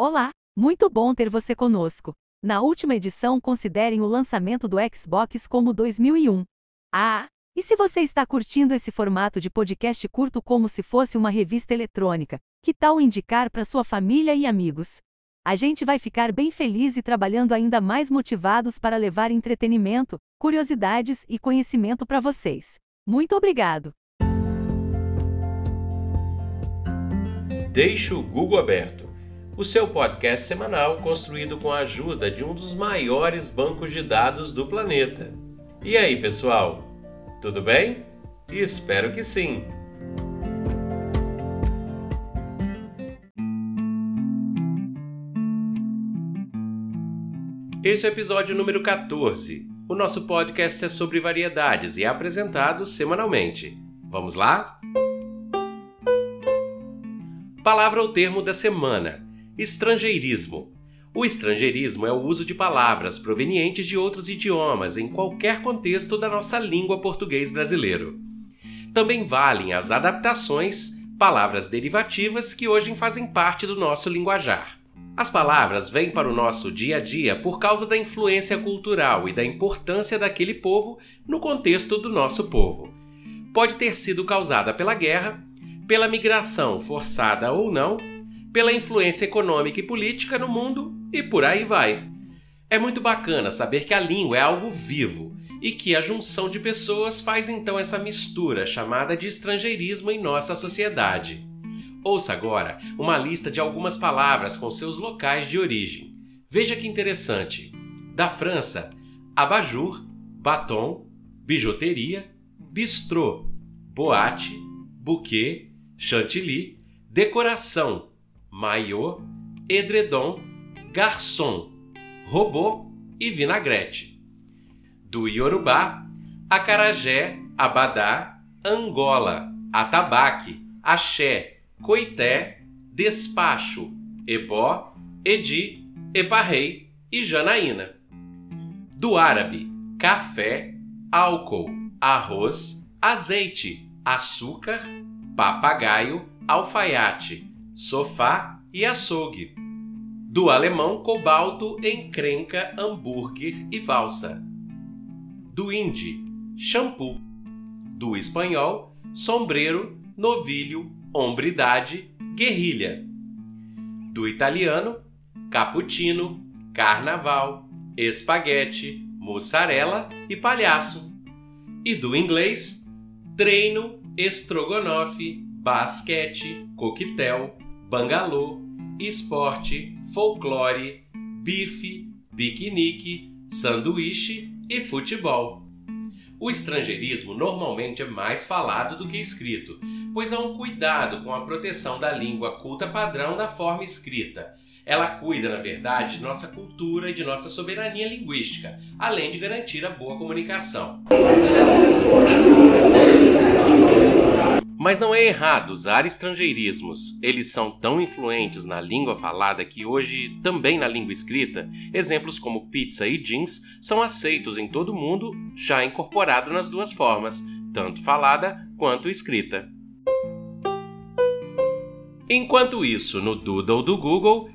Olá, muito bom ter você conosco. Na última edição, considerem o lançamento do Xbox como 2001. Ah, e se você está curtindo esse formato de podcast curto como se fosse uma revista eletrônica, que tal indicar para sua família e amigos? A gente vai ficar bem feliz e trabalhando ainda mais motivados para levar entretenimento, curiosidades e conhecimento para vocês. Muito obrigado! Deixe o Google aberto o seu podcast semanal construído com a ajuda de um dos maiores bancos de dados do planeta. E aí, pessoal? Tudo bem? Espero que sim! Esse é o episódio número 14. O nosso podcast é sobre variedades e é apresentado semanalmente. Vamos lá? Palavra ou termo da semana Estrangeirismo. O estrangeirismo é o uso de palavras provenientes de outros idiomas em qualquer contexto da nossa língua português brasileiro. Também valem as adaptações, palavras derivativas que hoje fazem parte do nosso linguajar. As palavras vêm para o nosso dia a dia por causa da influência cultural e da importância daquele povo no contexto do nosso povo. Pode ter sido causada pela guerra, pela migração forçada ou não, pela influência econômica e política no mundo e por aí vai. É muito bacana saber que a língua é algo vivo e que a junção de pessoas faz então essa mistura chamada de estrangeirismo em nossa sociedade. Ouça agora uma lista de algumas palavras com seus locais de origem. Veja que interessante. Da França, abajur, batom, bijuteria, bistrô, boate, buquê, chantilly, decoração, maiô, edredom, garçom, robô e vinagrete. Do Iorubá, acarajé, abadá, angola, atabaque, axé, coité, despacho, ebó, edi, eparrei e janaína. Do árabe, café, álcool, arroz, azeite, açúcar, papagaio, alfaiate, sofá e açougue. Do alemão, cobalto, encrenca, hambúrguer e valsa. Do hindi, shampoo. Do espanhol, sombreiro, novilho, hombridade, guerrilha. Do italiano, cappuccino, carnaval, espaguete, mussarela e palhaço. E do inglês, treino, estrogonofe, basquete, coquetel, bangalô, esporte, folclore, bife, piquenique, sanduíche e futebol. O estrangeirismo normalmente é mais falado do que escrito, pois há um cuidado com a proteção da língua culta padrão na forma escrita. Ela cuida, na verdade, de nossa cultura e de nossa soberania linguística, além de garantir a boa comunicação. Mas não é errado usar estrangeirismos. Eles são tão influentes na língua falada que hoje, também na língua escrita, exemplos como pizza e jeans são aceitos em todo o mundo, já incorporado nas duas formas, tanto falada quanto escrita. Enquanto isso, no Doodle do Google,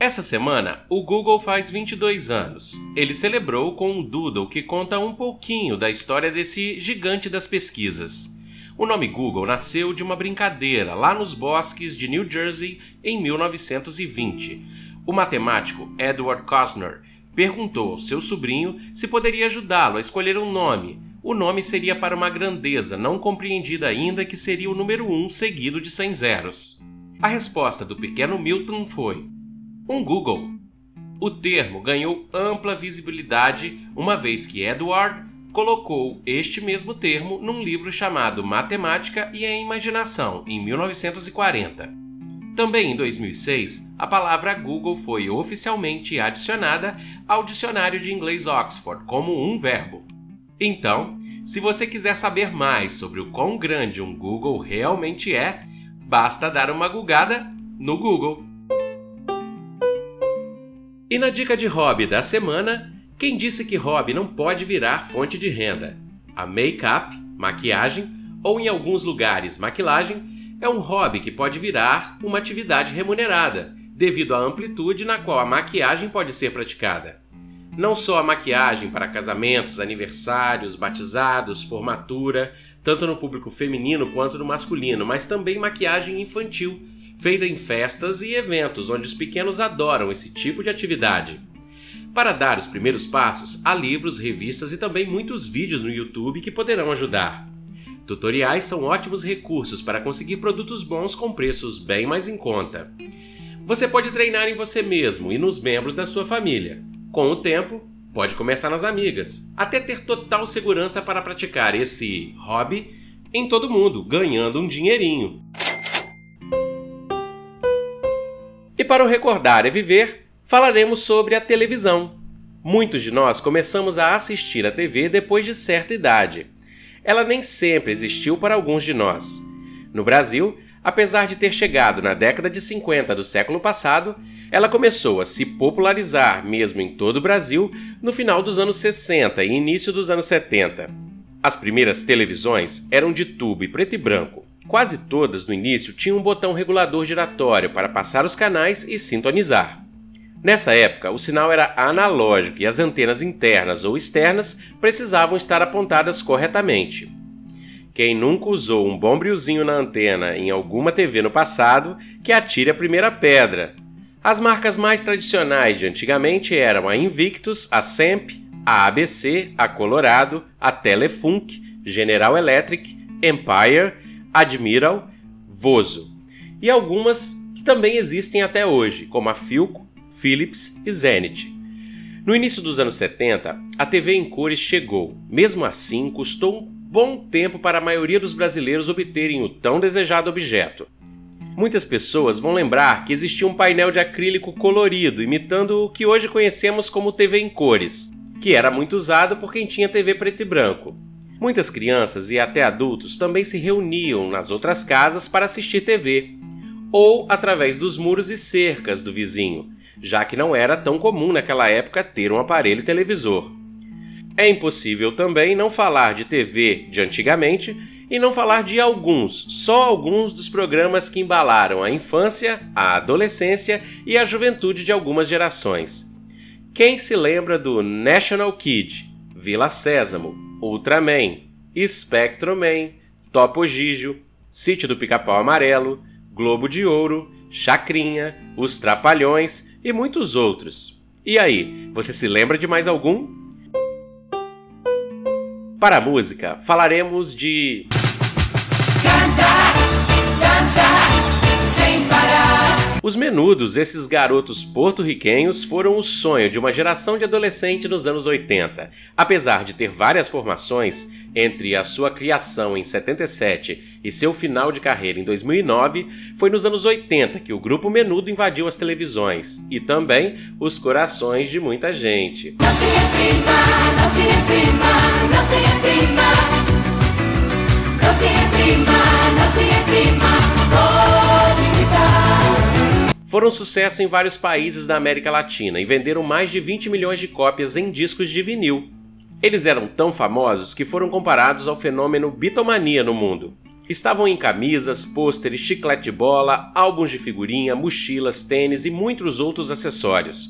essa semana o Google faz 22 anos. Ele celebrou com um Doodle que conta um pouquinho da história desse gigante das pesquisas. O nome Google nasceu de uma brincadeira lá nos bosques de New Jersey em 1920. O matemático Edward Cosner perguntou ao seu sobrinho se poderia ajudá-lo a escolher um nome. O nome seria para uma grandeza não compreendida ainda que seria o número 1 um seguido de 100 zeros. A resposta do pequeno Milton foi: um Google. O termo ganhou ampla visibilidade uma vez que Edward colocou este mesmo termo num livro chamado Matemática e a Imaginação, em 1940. Também em 2006, a palavra Google foi oficialmente adicionada ao dicionário de inglês Oxford como um verbo. Então, se você quiser saber mais sobre o quão grande um Google realmente é, basta dar uma gugada no Google. E na dica de hobby da semana, quem disse que hobby não pode virar fonte de renda? A make-up, maquiagem ou em alguns lugares maquilagem é um hobby que pode virar uma atividade remunerada, devido à amplitude na qual a maquiagem pode ser praticada. Não só a maquiagem para casamentos, aniversários, batizados, formatura, tanto no público feminino quanto no masculino, mas também maquiagem infantil, feita em festas e eventos onde os pequenos adoram esse tipo de atividade. Para dar os primeiros passos, há livros, revistas e também muitos vídeos no YouTube que poderão ajudar. Tutoriais são ótimos recursos para conseguir produtos bons com preços bem mais em conta. Você pode treinar em você mesmo e nos membros da sua família. Com o tempo, pode começar nas amigas, até ter total segurança para praticar esse hobby em todo mundo, ganhando um dinheirinho. E para o Recordar é Viver, falaremos sobre a televisão. Muitos de nós começamos a assistir a TV depois de certa idade. Ela nem sempre existiu para alguns de nós. No Brasil, apesar de ter chegado na década de 50 do século passado, ela começou a se popularizar mesmo em todo o Brasil no final dos anos 60 e início dos anos 70. As primeiras televisões eram de tubo e preto e branco. Quase todas no início tinham um botão regulador giratório para passar os canais e sintonizar. Nessa época, o sinal era analógico e as antenas internas ou externas precisavam estar apontadas corretamente. Quem nunca usou um bombrilzinho na antena em alguma TV no passado, que atire a primeira pedra. As marcas mais tradicionais de antigamente eram a Invictus, a Semp, a ABC, a Colorado, a Telefunk, General Electric, Empire, Admiral, Vozo. E algumas que também existem até hoje, como a Philco, Philips e Zenith. No início dos anos 70, a TV em cores chegou. Mesmo assim, custou um bom tempo para a maioria dos brasileiros obterem o tão desejado objeto. Muitas pessoas vão lembrar que existia um painel de acrílico colorido, imitando o que hoje conhecemos como TV em cores, que era muito usado por quem tinha TV preto e branco. Muitas crianças e até adultos também se reuniam nas outras casas para assistir TV, ou através dos muros e cercas do vizinho, já que não era tão comum naquela época ter um aparelho televisor. É impossível também não falar de TV de antigamente e não falar de alguns, só alguns dos programas que embalaram a infância, a adolescência e a juventude de algumas gerações. Quem se lembra do National Kid, Vila Sésamo, Ultraman, Spectroman, Topo Gigio, Sítio do Pica-Pau Amarelo, Globo de Ouro, Chacrinha, Os Trapalhões e muitos outros. E aí, você se lembra de mais algum? Para a música, falaremos de. Os menudos, esses garotos porto-riquenhos, foram o sonho de uma geração de adolescente nos anos 80. Apesar de ter várias formações, entre a sua criação em 77 e seu final de carreira em 2009, foi nos anos 80 que o grupo Menudo invadiu as televisões e também os corações de muita gente. Não se reprima, não se reprima, não se reprima. Não se reprima, não se reprima, gritar foram sucesso em vários países da América Latina e venderam mais de 20 milhões de cópias em discos de vinil. Eles eram tão famosos que foram comparados ao fenômeno bitomania no mundo. Estavam em camisas, pôsteres, chiclete de bola, álbuns de figurinha, mochilas, tênis e muitos outros acessórios.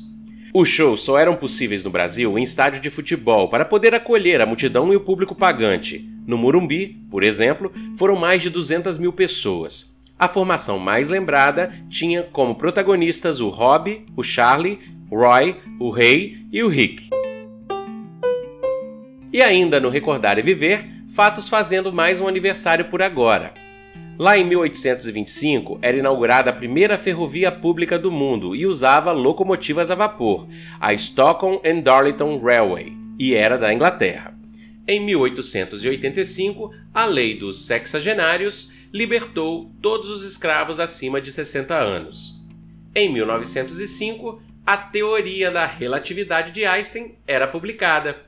Os shows só eram possíveis no Brasil em estádio de futebol para poder acolher a multidão e o público pagante. No Morumbi, por exemplo, foram mais de 200 mil pessoas. A formação mais lembrada tinha como protagonistas o Rob, o Charlie, Roy, o Ray e o Rick. E ainda no Recordar e Viver, fatos fazendo mais um aniversário por agora. Lá em 1825 era inaugurada a primeira ferrovia pública do mundo e usava locomotivas a vapor, a Stockholm and Darlington Railway, e era da Inglaterra. Em 1885, a Lei dos Sexagenários libertou todos os escravos acima de 60 anos. Em 1905, a teoria da relatividade de Einstein era publicada.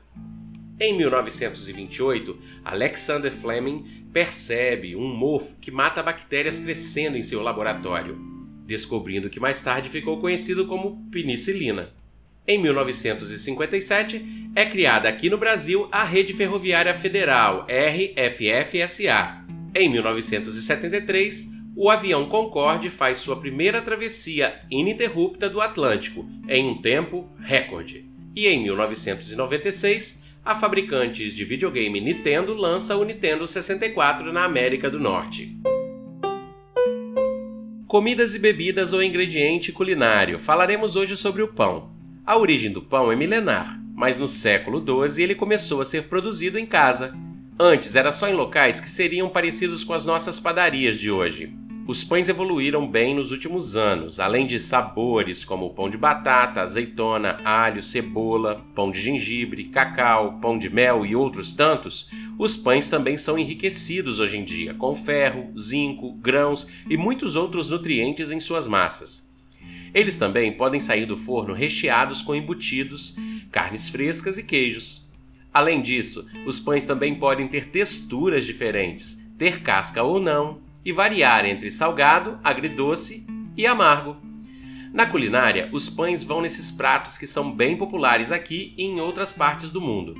Em 1928, Alexander Fleming percebe um mofo que mata bactérias crescendo em seu laboratório, descobrindo que mais tarde ficou conhecido como penicilina. Em 1957, é criada aqui no Brasil a Rede Ferroviária Federal, RFFSA, em 1973, o avião Concorde faz sua primeira travessia ininterrupta do Atlântico em um tempo recorde. E em 1996, a fabricante de videogame Nintendo lança o Nintendo 64 na América do Norte. Comidas e bebidas ou ingrediente culinário. Falaremos hoje sobre o pão. A origem do pão é milenar, mas no século XII ele começou a ser produzido em casa. Antes era só em locais que seriam parecidos com as nossas padarias de hoje. Os pães evoluíram bem nos últimos anos, além de sabores como pão de batata, azeitona, alho, cebola, pão de gengibre, cacau, pão de mel e outros tantos. Os pães também são enriquecidos hoje em dia com ferro, zinco, grãos e muitos outros nutrientes em suas massas. Eles também podem sair do forno recheados com embutidos, carnes frescas e queijos. Além disso, os pães também podem ter texturas diferentes, ter casca ou não, e variar entre salgado, agridoce e amargo. Na culinária, os pães vão nesses pratos que são bem populares aqui e em outras partes do mundo: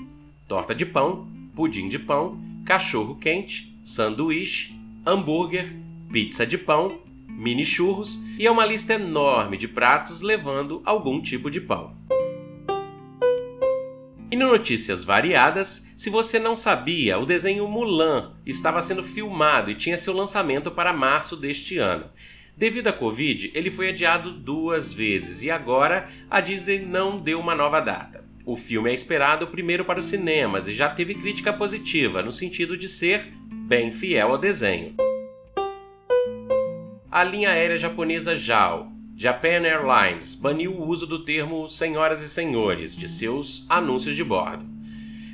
torta de pão, pudim de pão, cachorro quente, sanduíche, hambúrguer, pizza de pão, mini churros e é uma lista enorme de pratos levando algum tipo de pão. E no Notícias Variadas, se você não sabia, o desenho Mulan estava sendo filmado e tinha seu lançamento para março deste ano. Devido à Covid, ele foi adiado duas vezes e agora a Disney não deu uma nova data. O filme é esperado primeiro para os cinemas e já teve crítica positiva, no sentido de ser bem fiel ao desenho. A linha aérea japonesa JAL Japan Airlines baniu o uso do termo senhoras e senhores de seus anúncios de bordo.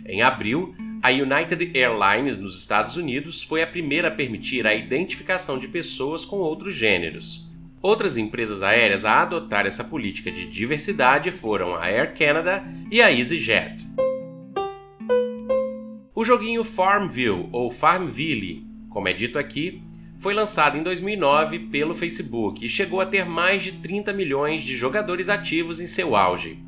Em abril, a United Airlines nos Estados Unidos foi a primeira a permitir a identificação de pessoas com outros gêneros. Outras empresas aéreas a adotar essa política de diversidade foram a Air Canada e a EasyJet. O joguinho Farmville ou Farmville, como é dito aqui, foi lançado em 2009 pelo Facebook e chegou a ter mais de 30 milhões de jogadores ativos em seu auge.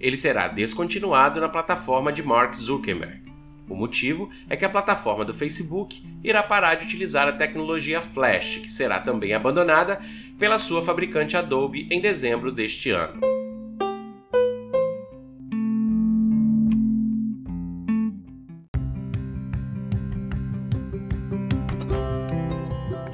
Ele será descontinuado na plataforma de Mark Zuckerberg. O motivo é que a plataforma do Facebook irá parar de utilizar a tecnologia Flash, que será também abandonada pela sua fabricante Adobe em dezembro deste ano.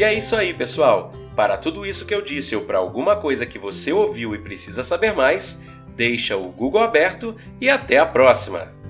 E é isso aí, pessoal. Para tudo isso que eu disse ou para alguma coisa que você ouviu e precisa saber mais, deixa o Google aberto e até a próxima!